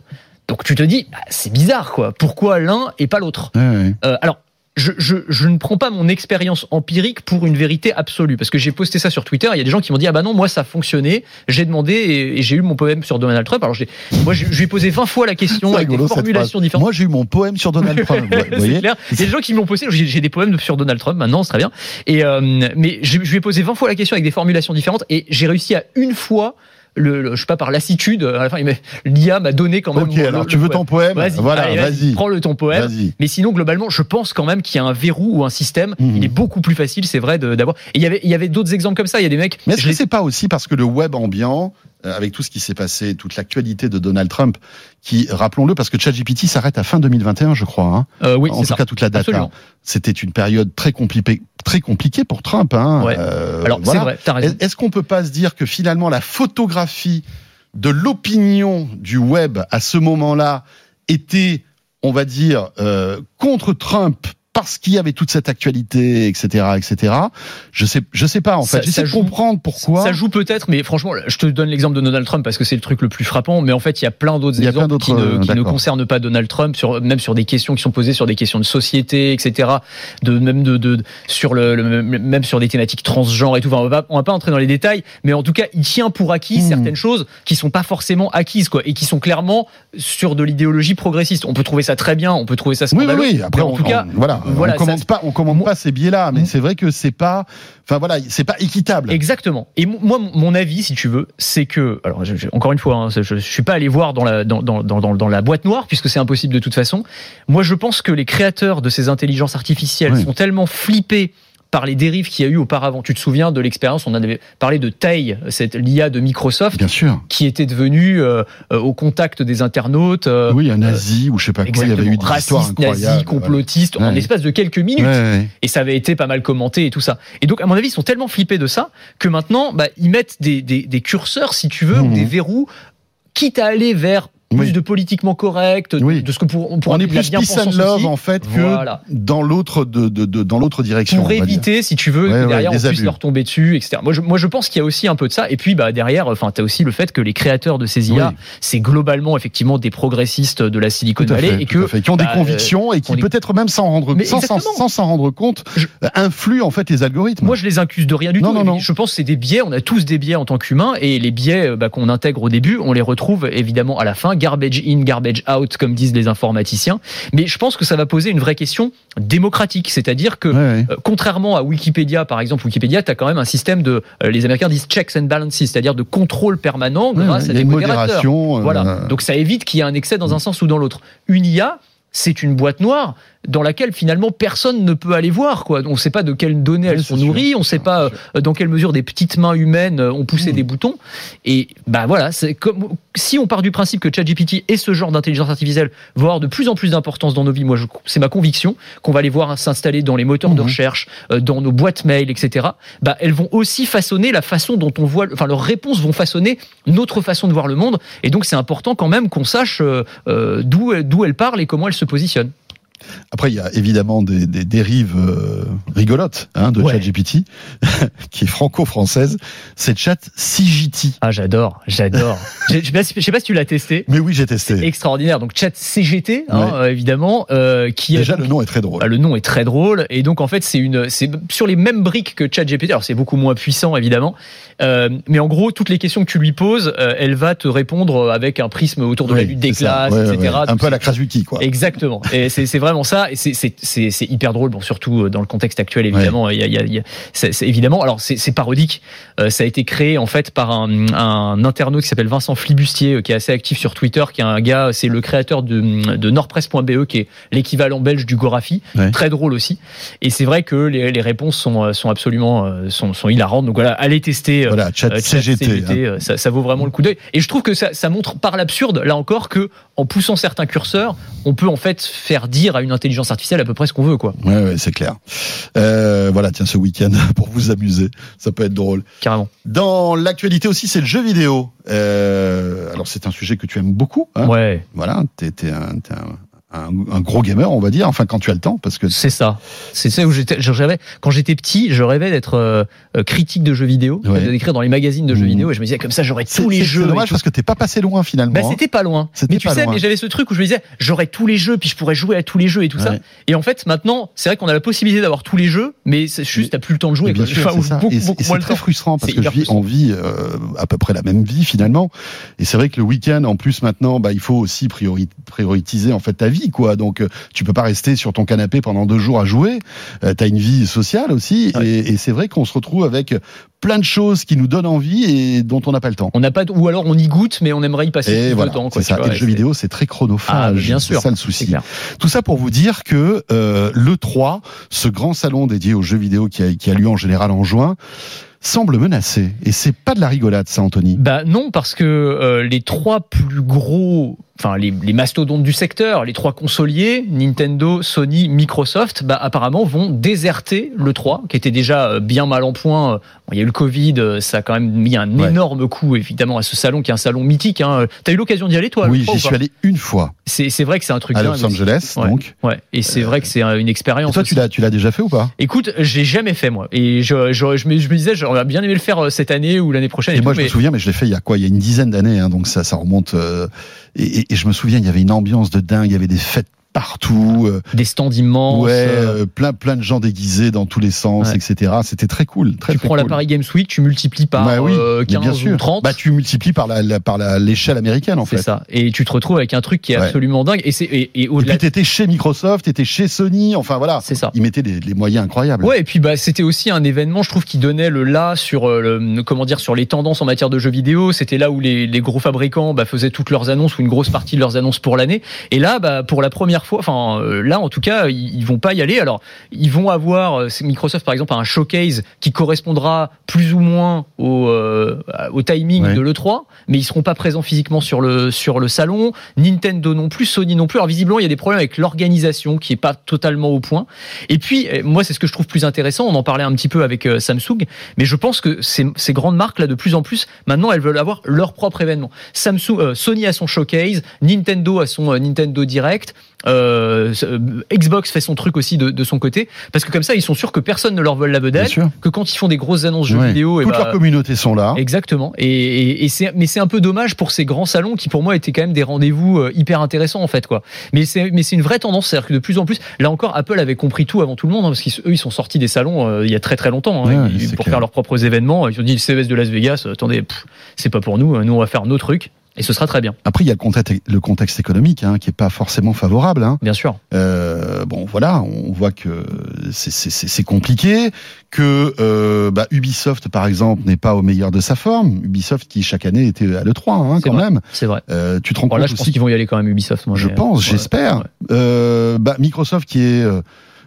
Donc tu te dis, bah, c'est bizarre quoi. Pourquoi l'un et pas l'autre? Ouais, ouais. alors, je, je, je ne prends pas mon expérience empirique pour une vérité absolue, parce que j'ai posté ça sur Twitter. Il y a des gens qui m'ont dit ah bah non, moi ça a fonctionné. J'ai demandé et, et j'ai eu mon poème sur Donald Trump. Alors j'ai, moi je, je lui ai posé 20 fois la question avec des rigolo, formulations différentes. Moi j'ai eu mon poème sur Donald Trump. vous voyez clair. Il y a des gens qui me l'ont posé. J'ai j'ai des poèmes sur Donald Trump maintenant, c'est très bien. Et euh, mais je, je lui ai posé 20 fois la question avec des formulations différentes et j'ai réussi à une fois. Le, le- je sais pas par lassitude à la fin il m'a- l'IA m'a donné quand même Ok, alors tu veux poème. ton poème Vas-y, Voilà, vas-y. prends le ton poème Vas-y. mais sinon, globalement, je pense quand même qu'il y a un verrou ou un système. Mhm. Il est beaucoup plus facile, c'est vrai, d'avoir. Et il y avait, il y avait d'autres exemples comme ça. Il y a des mecs. Mais est-ce je que c'est pas aussi parce que le web ambiant, euh, avec tout ce qui s'est passé, toute l'actualité de Donald Trump, qui, rappelons-le, parce que ChatGPT s'arrête à fin 2021, je crois. Hein. Euh, oui, en tout ça. cas, toute la data. Absolument. C'était une période très compliquée, très compliquée pour Trump. Hein. Ouais. Euh, Alors, voilà. c'est vrai, t'as raison. Est- Est-ce qu'on peut pas se dire que finalement la photographie de l'opinion du web à ce moment-là était, on va dire, euh, contre Trump parce qu'il y avait toute cette actualité, etc., etc. Je sais, je sais pas en fait. J'essaie de joue- comprendre pourquoi. Ça joue peut-être, mais franchement, je te donne l'exemple de Donald Trump parce que c'est le truc le plus frappant. Mais en fait, il y a plein d'autres plein exemples qui, ne, euh, qui ne concernent pas Donald Trump, sur, même sur des questions qui sont posées sur des questions de société, etc. De même de, de sur le, le- même sur des thématiques transgenres et tout. Enfin, on va pas, on va pas entrer dans les détails, mais en tout cas, il tient pour acquis Mhm. certaines choses qui sont pas forcément acquises, quoi, et qui sont clairement sur de l'idéologie progressiste. On peut trouver ça très bien, on peut trouver ça Oui, oui, scandaleux. oui. Après, mais en on, tout cas, on- voilà, voilà, on commande ça- pas, on commande pas ces biais-là, mais Mm. c'est vrai que c'est pas, enfin voilà, c'est pas équitable. Exactement. Et moi, mon avis, si tu veux, c'est que, alors je- je- encore une fois, hein, je, je suis pas allé voir dans la dans, dans, dans, dans- dans la boîte noire puisque c'est impossible de toute façon. Moi, je pense que les créateurs de ces intelligences artificielles Oui. sont tellement flippés par les dérives qu'il y a eu auparavant. Tu te souviens de l'expérience On avait parlé de Tai, cette l'IA de Microsoft, Bien sûr. qui était devenue euh, euh, au contact des internautes. euh, oui, un nazi ou je sais pas quoi, il y avait eu des histoires Raciste, nazi, complotiste, en Ouais. l'espace de quelques minutes. Ouais, et ça avait été pas mal commenté et tout ça. Et donc, à mon avis, ils sont tellement flippés de ça que maintenant, bah, ils mettent des, des, des curseurs, si tu veux, ou des verrous, quitte à aller vers plus Oui. de politiquement correct, de- Oui. de ce que pour, on pourrait On est plus peace and love en fait que Voilà. dans l'autre de, de- de- dans l'autre direction. pour dire. éviter, si tu veux, Ouais, que ouais, derrière on puisse leur tomber dessus, etc. Moi, je, moi, je pense qu'il y a aussi un peu de ça. Et puis, bah derrière, enfin, t'as aussi le fait que les créateurs de ces IA, Oui. c'est globalement effectivement des progressistes de la Silicon Valley fait, et que fait, qui ont bah, des convictions et qui on est- peut-être même sans rendre Mais sans sans- s'en rendre compte Je- euh, influent en fait les algorithmes. Moi, je les accuse de rien du Non, tout. non, Et non. Je pense que c'est des biais. On a tous des biais en tant qu'humains. Et les biais euh, bah, qu'on intègre au début, on les retrouve évidemment à la fin. Garbage in, garbage out, comme disent les informaticiens. Mais je pense que ça va poser une vraie question démocratique. C'est-à-dire que, Ouais, ouais. euh, contrairement à Wikipédia, par exemple, Wikipédia, tu as quand même un système de, euh, les Américains disent checks and balances, c'est-à-dire de contrôle permanent grâce ouais, à des modérateurs. euh, Voilà. Donc ça évite qu'il y ait un excès dans un sens ou dans l'autre. Une IA, c'est une boîte noire dans laquelle finalement personne ne peut aller voir. Quoi. On ne sait pas de quelles données Oui, elles sont sûr. nourries, on ne sait pas dans quelle mesure des petites mains humaines ont poussé Mmh. des boutons. Et bah voilà, c'est comme si on part du principe que ChatGPT et ce genre d'intelligence artificielle vont avoir de plus en plus d'importance dans nos vies. Moi, c'est ma conviction qu'on va les voir s'installer dans les moteurs de Mhm. recherche, euh, dans nos boîtes mail, etc. Bah, elles vont aussi façonner la façon dont on voit, enfin leurs réponses vont façonner notre façon de voir le monde. Et donc c'est important quand même qu'on sache euh, euh, d'où d'où elles parlent et comment elles se positionnent. Après, il y a évidemment des, des dérives euh, rigolotes hein, de Ouais. ChatGPT, qui est franco-française. C'est Chat CGT. Ah j'adore, j'adore. je je sais pas si- tu l'as testé. Mais oui, j'ai testé. Extraordinaire. Donc chat CGT, hein, Ouais. euh, évidemment, euh, qui Déjà, le nom est très drôle. Ah, Le nom est très drôle et donc en fait c'est une c'est sur les mêmes briques que ChatGPT. Alors c'est beaucoup moins puissant évidemment, Euh, mais en gros toutes les questions que tu lui poses, elle va te répondre avec un prisme autour de la lutte des classes, Ouais, etc. Un peu à la Krasuki, quoi. Exactement. Et c'est c'est vraiment ça. Et c'est- hyper drôle. Bon, surtout euh, dans le contexte actuel, évidemment. Il y a, il y a- il y a- c'est c'est évidemment. Alors c'est parodique. Euh, ça a été créé en fait par un, un internaute qui s'appelle Vincent Flibustier, euh, qui est assez actif sur Twitter, qui est un gars. C'est le créateur de, de Nordpresse.be, qui est l'équivalent belge du Gorafi. Ouais. Très drôle aussi. Et c'est vrai que les, les réponses sont sont absolument sont, sont hilarantes. Donc voilà, allez tester. Voilà, Chat chat CGT. hein. ça, ça vaut vraiment le coup d'œil. Et je trouve que ça, ça montre par l'absurde, là encore, que en poussant certains curseurs, on peut en fait faire dire à une intelligence artificielle à peu près ce qu'on veut, quoi. Ouais, ouais, c'est clair. Euh, voilà, tiens, ce week-end, pour vous amuser, ça peut être drôle. Carrément. Dans l'actualité aussi, c'est le jeu vidéo. Euh, alors, c'est un sujet que tu aimes beaucoup. Hein Ouais, Voilà, t'es un, un, un- gros gamer, on va dire. Enfin, quand tu as le temps, parce que c'est ça. C'est ça où j'étais. je rêvais- Quand j'étais petit, je rêvais d'être euh, euh, critique de jeux vidéo, Ouais. d'écrire dans les magazines de jeux Mhm. vidéo, et je me disais comme ça, j'aurais tous les jeux. C'est dommage parce que t'es pas passé loin finalement. Bah, hein. c'était pas loin. Mais tu sais, loin. mais j'avais ce truc où je me disais, j'aurais tous les jeux, puis je pourrais jouer à tous les jeux et tout ça. Et en fait, maintenant, c'est vrai qu'on a la possibilité d'avoir tous les jeux, mais c'est juste, t'as plus le temps de jouer. Bien sûr, Enfin, beaucoup, Et beaucoup moins le très temps. frustrant parce que je vis, on vit euh, à peu près la même vie finalement. Et c'est vrai que le week-end, en plus maintenant, bah, il faut aussi priori- prioriser en fait ta vie, quoi. Donc euh, tu peux pas rester sur ton canapé pendant deux jours à jouer. Euh, T'as une vie sociale aussi, Ouais. et, et c'est vrai qu'on se retrouve avec plein de choses qui nous donnent envie et dont on n'a pas le temps. On n'a pas, ou alors on y goûte, mais on aimerait y passer Et plus voilà, de temps. quoi, c'est ça. tu vois, et le jeu c'est- vidéo, c'est très chronophage. Ah, bien C'est sûr. ça le C'est souci. Tout ça pour vous dire que euh, le 3, ce grand salon dédié aux jeux vidéo qui a, qui a lieu en général en juin, semble menacé. Et c'est pas de la rigolade, ça, Anthony. Bah non, parce que euh, les trois plus gros, enfin les, les mastodontes du secteur, les trois consoliers, Nintendo, Sony, Microsoft, bah apparemment vont déserter le 3, qui était déjà euh, bien mal en point. Bon, il y a eu le Covid, euh, ça a quand même mis un Ouais. énorme coup évidemment à ce salon qui est un salon mythique. Hein. T'as eu l'occasion d'y aller toi oui, 3 j'y suis allé une fois C'est vrai que c'est un truc à Los. Angeles, Ouais. donc. Ouais, et c'est vrai que c'est euh, une Et expérience. toi, tu l'as, tu l'as déjà fait ou pas? Écoute, j'ai jamais fait moi, et je, je, je, me, je me disais j'aurais bien aimé le faire euh, cette année ou l'année prochaine. Et, Et, moi, tout, je me souviens, mais je l'ai fait il y a quoi? Il y a une dizaine d'années, hein, donc ça, ça remonte. euh, et, et- et je me souviens, il y avait une ambiance de dingue, il y avait des fêtes partout, euh, des stands immenses. ouais, euh, euh, plein, plein de gens déguisés dans tous les sens, Ouais. etc. C'était très cool, très tu très prends la cool. Paris Games Week, tu multiplies par Bah oui, euh, mais 15 bien sûr. ou 30. Bah, tu multiplies par la, la- par la- l'échelle américaine en c'est fait. ça. Et tu te retrouves avec un truc qui est Ouais. absolument dingue. Et c'est et, au-delà. t'étais chez Microsoft, t'étais chez Sony, enfin voilà. C'est ça. Ils mettaient des, des moyens incroyables. Ouais, et puis bah c'était aussi un événement, je trouve, qui donnait le là sur le, comment dire sur les tendances en matière de jeux vidéo. C'était là où les, les gros fabricants bah, faisaient toutes leurs annonces ou une grosse partie de leurs annonces pour l'année. Et là, bah pour la première fois enfin euh, là en tout cas, ils, vont pas y aller. Alors ils vont avoir euh, Microsoft par exemple a un showcase qui correspondra plus ou moins au, euh, au timing Ouais. de l'E3, mais ils seront pas présents physiquement sur le sur le salon. Nintendo non plus, Sony non plus. Alors visiblement il y a des problèmes avec l'organisation qui est pas totalement au point. Et puis moi c'est ce que je trouve plus intéressant. On en parlait un petit peu avec Samsung, mais je pense que ces, ces grandes marques là de plus en plus maintenant elles veulent avoir leur propre événement. Samsung, euh, Sony a son showcase, Nintendo a son euh, Nintendo Direct. Euh, euh, Xbox fait son truc aussi de, de son côté parce que comme ça ils sont sûrs que personne ne leur vole la vedette que quand ils font des grosses annonces jeux Ouais. vidéo et Toute bah, leur communauté sont là. Exactement. Et, et, et c'est, mais c'est un peu dommage pour ces grands salons qui, pour moi, étaient quand même des rendez-vous euh, hyper intéressants en fait, quoi. Mais c'est, mais c'est une vraie tendance, c'est-à-dire que de plus en plus, là encore, Apple avait compris tout avant tout le monde, hein, parce qu'eux, ils sont sortis des salons euh, il y a très très longtemps hein, Ouais, ils- c'est pour clair. faire leurs propres événements. Ils ont dit le CES de Las Vegas, attendez, pff, c'est pas pour nous, nous on va faire nos trucs et ce sera très bien, Après, il y a le contexte, le contexte économique hein, qui est pas forcément favorable. Hein. bien sûr. Euh, bon, voilà, on voit que c'est- compliqué, que euh, bah, Ubisoft, par exemple, n'est pas au meilleur de sa forme. Ubisoft qui chaque année était à l'E3, hein, quand vrai. même. C'est vrai. Euh, tu te rends Bon, là, compte je pense aussi qu'ils vont y aller quand même Ubisoft. Moi, Je pense, j'espère. ouais. Euh, bah, Microsoft qui est,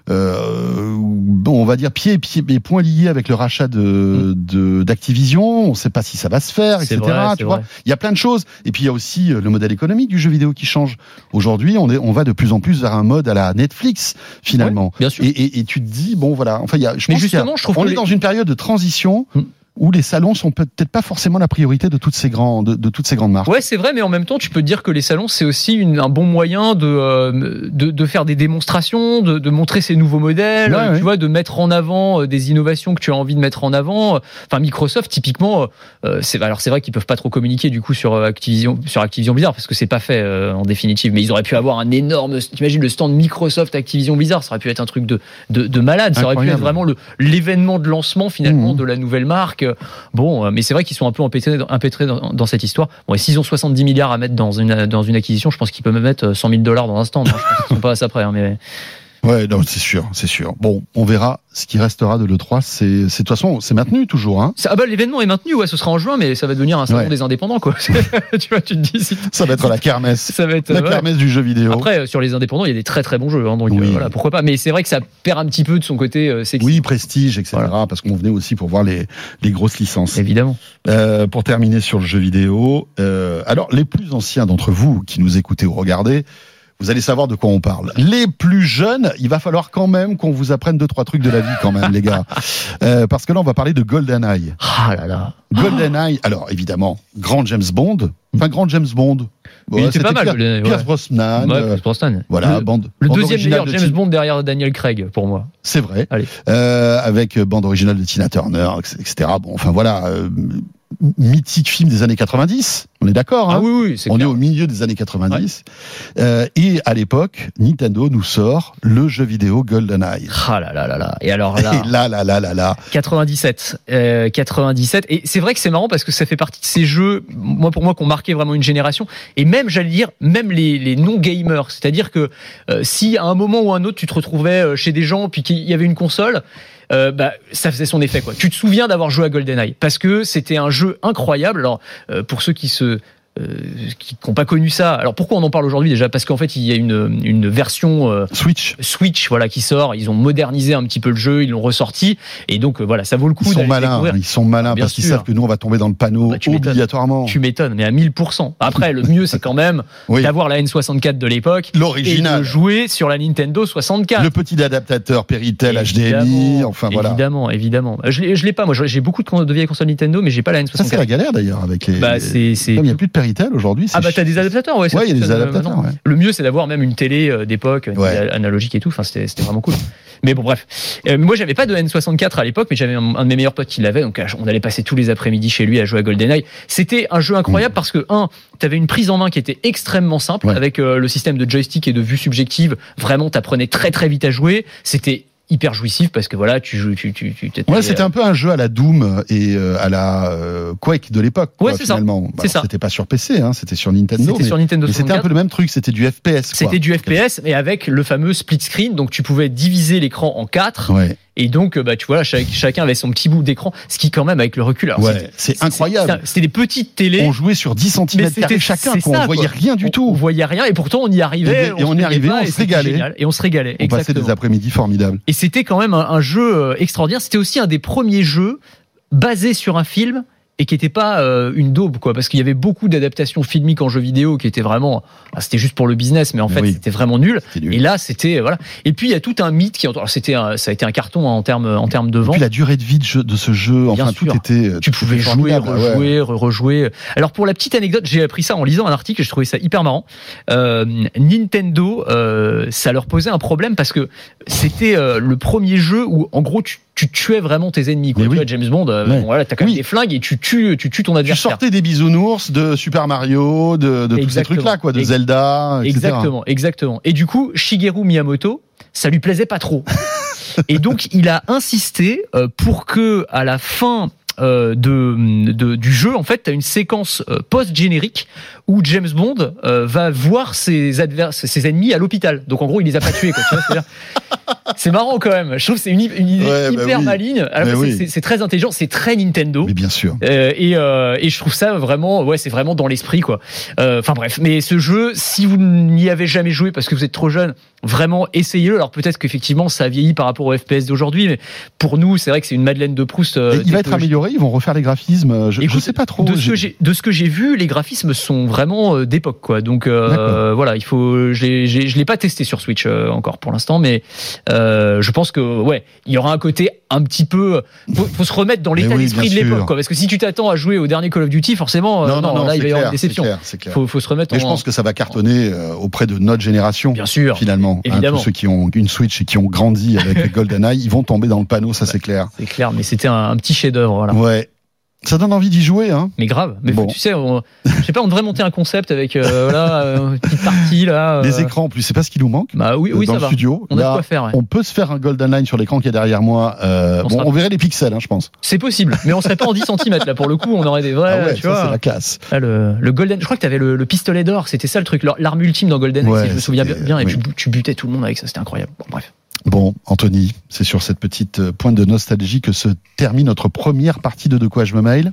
euh, bon, on va dire pieds et pieds et poings liés avec le rachat de de- d'Activision. On ne sait pas si ça va se faire, etc. vrai, tu vois, il y a plein de choses. Et puis il y a aussi euh, le modèle économique du jeu vidéo qui change. Aujourd'hui, on est, on va de plus en plus vers un mode à la Netflix finalement. Bien sûr. Et, et, et tu te dis bon voilà, enfin il y a, je Mais pense a- justement, je trouve on est les- dans une période de transition. Hmm. Où les salons sont peut-être pas forcément la priorité de toutes ces grandes, de, de toutes ces grandes marques. Ouais, c'est vrai, mais en même temps, tu peux te dire que les salons, c'est aussi une- un bon moyen de, euh, de, de faire des démonstrations, de, de montrer ces nouveaux modèles, Ouais, ouais. tu vois, de mettre en avant euh, des innovations que tu as envie de mettre en avant. Enfin, Microsoft, typiquement, euh, c'est alors c'est vrai qu'ils peuvent pas trop communiquer du coup sur Activision, sur Activision Blizzard parce que c'est pas fait euh, en définitive. Mais ils auraient pu avoir un énorme, t'imagines le stand Microsoft Activision Blizzard, ça aurait pu être un truc de de, de malade. Ça aurait pu être vraiment le l'événement de lancement finalement Mhm. de la nouvelle marque. Bon, euh, mais c'est vrai qu'ils sont un peu empêtrés, dans- cette histoire. Bon, et s'ils ont 70 milliards à mettre dans une, acquisition, je pense qu'ils peuvent me mettre euh, 100 000 dollars dans un stand. hein. Je pense qu'ils sont pas à ça près. hein, mais Ouais, non, c'est sûr, c'est sûr. Bon, on verra ce qui restera de l'E3. C'est, c'est de toute façon, c'est maintenu toujours. Hein. Ah bah, l'événement est maintenu. Ouais, ce sera en juin, mais ça va devenir un salon Ouais. des indépendants, quoi. tu vois, tu te dis, si- Ça va être la kermesse, ça va être. la ouais. kermesse du jeu vidéo. Après, euh, sur les indépendants, il y a des très très bons jeux, hein, donc Oui. euh, voilà, pourquoi pas. Mais c'est vrai que ça perd un petit peu de son côté euh, sexy. oui, prestige, etc. Voilà. Parce qu'on venait aussi pour voir les, les grosses licences. Évidemment. Euh, pour terminer sur le jeu vidéo, euh, alors les plus anciens d'entre vous qui nous écoutez ou regardez, vous allez savoir de quoi on parle. Les plus jeunes, il va falloir quand même qu'on vous apprenne deux trois trucs de la vie quand même, les gars, Euh, parce que là on va parler de GoldenEye. Ah là là. GoldenEye, alors évidemment, grand James Bond, enfin grand James Bond. Mais il était c'était pas mal, ouais. Pierce Brosnan. Ouais, euh, Pierce Brosnan. voilà, Le, bande. le bande deuxième meilleur de James Bond derrière Daniel Craig, pour moi. C'est vrai. Allez. Euh, avec bande originale de Tina Turner, etc. Bon, enfin voilà, mythique film des années 90. On est d'accord. Hein Ah oui, oui, c'est On clair. est au milieu des années 90. Euh, et à l'époque, Nintendo nous sort le jeu vidéo GoldenEye. Ah là là là là. Et alors là. Et là, là, là, là, là. 97, euh, 97. Et c'est vrai que c'est marrant parce que ça fait partie de ces jeux, moi pour moi, qui ont marqué vraiment une génération. Et même, j'allais dire, même les, les non gamers. C'est-à-dire que euh, si à un moment ou à un autre tu te retrouvais euh, chez des gens puis qu'il y avait une console. euh, bah, ça faisait son effet quoi. Tu te souviens d'avoir joué à GoldenEye? Parce que c'était un jeu incroyable. Alors euh, pour ceux qui se euh, qui n'ont pas connu ça. Alors pourquoi on en parle aujourd'hui déjà? Parce qu'en fait il y a une, une version euh, Switch. Switch voilà qui sort. Ils ont modernisé un petit peu le jeu, ils l'ont ressorti et donc euh, voilà ça vaut le coup Ils sont malins, découvrir. ils sont malins Bien parce qu'ils savent que nous on va tomber dans le panneau Bah, tu obligatoirement. Tu m'étonnes, mais à 1000%. Après, le mieux, c'est quand même Oui, d'avoir la N64 de l'époque et de l'original. jouer sur la Nintendo 64. Le petit adaptateur Péritel HDMI, enfin voilà. Évidemment, évidemment. Je l'ai, je l'ai pas, moi. J'ai beaucoup de, vieilles consoles Nintendo, mais j'ai pas la Ça c'est la N64. galère d'ailleurs avec les. Bah, c'est, il n'y a plus de Aujourd'hui. Ah bah t'as des adaptateurs, ouais. Ouais, il y a des euh, adaptateurs. ouais. Le mieux, c'est d'avoir même une télé euh, d'époque, Ouais. télé analogique et tout. Enfin, c'était, vraiment cool. Mais bon, bref. Euh, moi, j'avais pas de N64 à l'époque, mais j'avais un, un de mes meilleurs potes qui l'avait. Donc, euh, on allait passer tous les après-midi chez lui à jouer à GoldenEye. C'était un jeu incroyable parce que, un, t'avais une prise en main qui était extrêmement simple Ouais. avec euh, le système de joystick et de vue subjective. Vraiment, t'apprenais très très vite à jouer. C'était hyper jouissif parce que voilà, tu joues, tu, tu, tu, Ouais, c'était un peu un jeu à la Doom et euh, à la euh, Quake de l'époque. Ouais, c'est ça. Bah, C'est ça. C'était pas sur PC, hein, c'était sur Nintendo. C'était sur Nintendo c'était un 64. peu le même truc, c'était du FPS. C'était du FPS, mais avec le fameux split screen. Donc, tu pouvais diviser l'écran en quatre. Ouais. Et donc, euh, bah, tu vois, chaque- chacun avait son petit bout d'écran, ce qui quand même avec le recul. Ouais, c'est incroyable. C'était des petites télés. On jouait sur 10 cm c'était- chacun, quoi. ça, on voyait quoi. rien du tout. On voyait rien et pourtant on y arrivait. Et on y arrivait, pas, on se régalait. Et on se régalait. On passait des après-midi formidables. Et c'était quand même un, un jeu euh, extraordinaire. C'était aussi un des premiers jeux basés sur un film et qui n'était pas euh, une daube, quoi, parce qu'il y avait beaucoup d'adaptations filmiques en jeux vidéo qui étaient vraiment, ah, c'était juste pour le business, mais en fait oui. c'était vraiment nul. Et là, c'était voilà. Et puis il y a tout un mythe qui, alors, c'était, un- ça a été un carton hein, en termes en termes de Et vente. puis la durée de vie de, jeu- de ce jeu, Bien enfin tout sûr. était. Tu tout pouvais jouer, ouais. rejouer, re- rejouer. Alors pour la petite anecdote, j'ai appris ça en lisant un article et je trouvais ça hyper marrant. Euh, Nintendo, euh, ça leur posait un problème parce que c'était euh, le premier jeu où en gros tu, tu tuais vraiment tes ennemis. Quoi. Tu vois, James Bond, euh, Ouais. bon, voilà, t'as quand même Oui. des flingues et tu tues, tu tues ton Tu adversaire. sortais des bisounours de Super Mario, de, de tous ces trucs-là, quoi, de Zelda, etc. Exactement, exactement. Et du coup, Shigeru Miyamoto, ça lui plaisait pas trop. et donc, il a insisté euh, pour que, à la fin euh, de, de- du jeu, en fait, tu as une séquence post-générique où James Bond euh, va voir ses, advers ses ennemis à l'hôpital. Donc, en gros, il les a pas tués. quoi, tu vois, c'est-à-dire- c'est marrant quand même. Je trouve que c'est une, une idée Ouais, bah hyper oui. maligne. C'est- oui. très intelligent, c'est très Nintendo. Mais bien sûr. Euh, et, euh, et je trouve ça vraiment, ouais, c'est vraiment dans l'esprit, quoi. Enfin bref, mais ce jeu, si vous n'y avez jamais joué parce que vous êtes trop jeune, vraiment essayez-le. Alors peut-être qu'effectivement ça a vieilli par rapport au FPS d'aujourd'hui, mais pour nous, c'est vrai que c'est une Madeleine de Proust. il va être amélioré, ils vont refaire les graphismes. Je, je Écoute, sais pas trop. De ce, J'ai- que j'ai, de ce que j'ai vu, les graphismes sont vraiment euh, d'époque, quoi. Donc euh, voilà, il faut. Je l'ai, j'ai- je l'ai pas testé sur Switch euh, encore pour l'instant, mais euh, je pense que ouais, il y aura un côté un petit peu. Faut, faut se remettre dans l'état oui, d'esprit de l'époque, quoi. Parce que si tu t'attends à jouer au dernier Call of Duty, forcément, non, non, non, là il va y avoir une déception. clair, clair. Faut, faut se remettre Mais en. je pense que ça va cartonner euh, auprès de notre génération. Bien sûr. Finalement, Hein, Évidemment. tous ceux qui ont une Switch et qui ont grandi avec GoldenEye, ils vont tomber dans le panneau, ça c'est clair. C'est clair, mais c'était un, un petit chef-d'œuvre, voilà. Ouais, ça donne envie d'y jouer, hein. Mais grave. Mais Bon. tu sais, on, je sais pas, on devrait monter un concept avec euh, voilà, euh, une petite partie là. euh, Les écrans, en plus, c'est pas ce qui nous manque. Bah oui, oui, dans ça le va. studio. On a de quoi faire. ouais. on peut se faire un Golden Line sur l'écran qui est derrière moi. Euh, On bon, on verrait les pixels, hein, je pense. C'est possible, mais on serait pas en 10 cm là pour le coup, on aurait des vrais, ah ouais, tu ça c'est la classe. Là, le, le Golden, je crois que tu avais le, le pistolet d'or, c'était ça le truc, l'arme ultime dans Golden Ouais, si je me souviens bien, et oui. tu, tu butais tout le monde avec ça, c'était incroyable. Bon, bref. Bon, Anthony, c'est sur cette petite euh, pointe de nostalgie que se termine notre première partie de De quoi je me mail.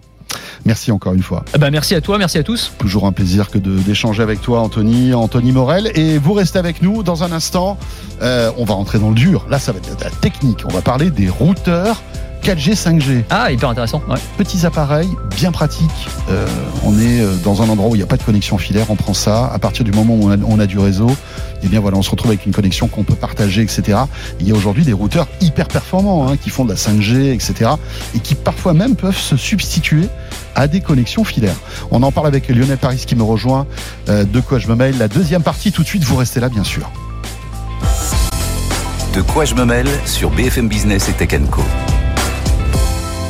Merci encore une fois. Ah Bah, merci à toi, merci à tous. Toujours un plaisir que d'échanger avec toi, Anthony, Anthony Morel. Et vous restez avec nous dans un instant. euh, on va rentrer dans le dur. Là, ça va être de la technique. On va parler des routeurs 4G, 5G. Ah, hyper intéressant. Ouais. Petits appareils, bien pratiques. Euh, on est euh, dans un endroit où il n'y a pas de connexion filaire. On prend ça. À partir du moment où on a, on a du réseau, eh bien voilà, on se retrouve avec une connexion qu'on peut partager, etc. Il y a aujourd'hui des routeurs hyper performants hein, qui font de la 5G, etc. Et qui parfois même peuvent se substituer à des connexions filaires. On en parle avec Lionel Paris qui me rejoint. Euh, de quoi je me mail La deuxième partie tout de suite. Vous restez là, bien sûr. De quoi je me mêle sur BFM Business et Tech Co.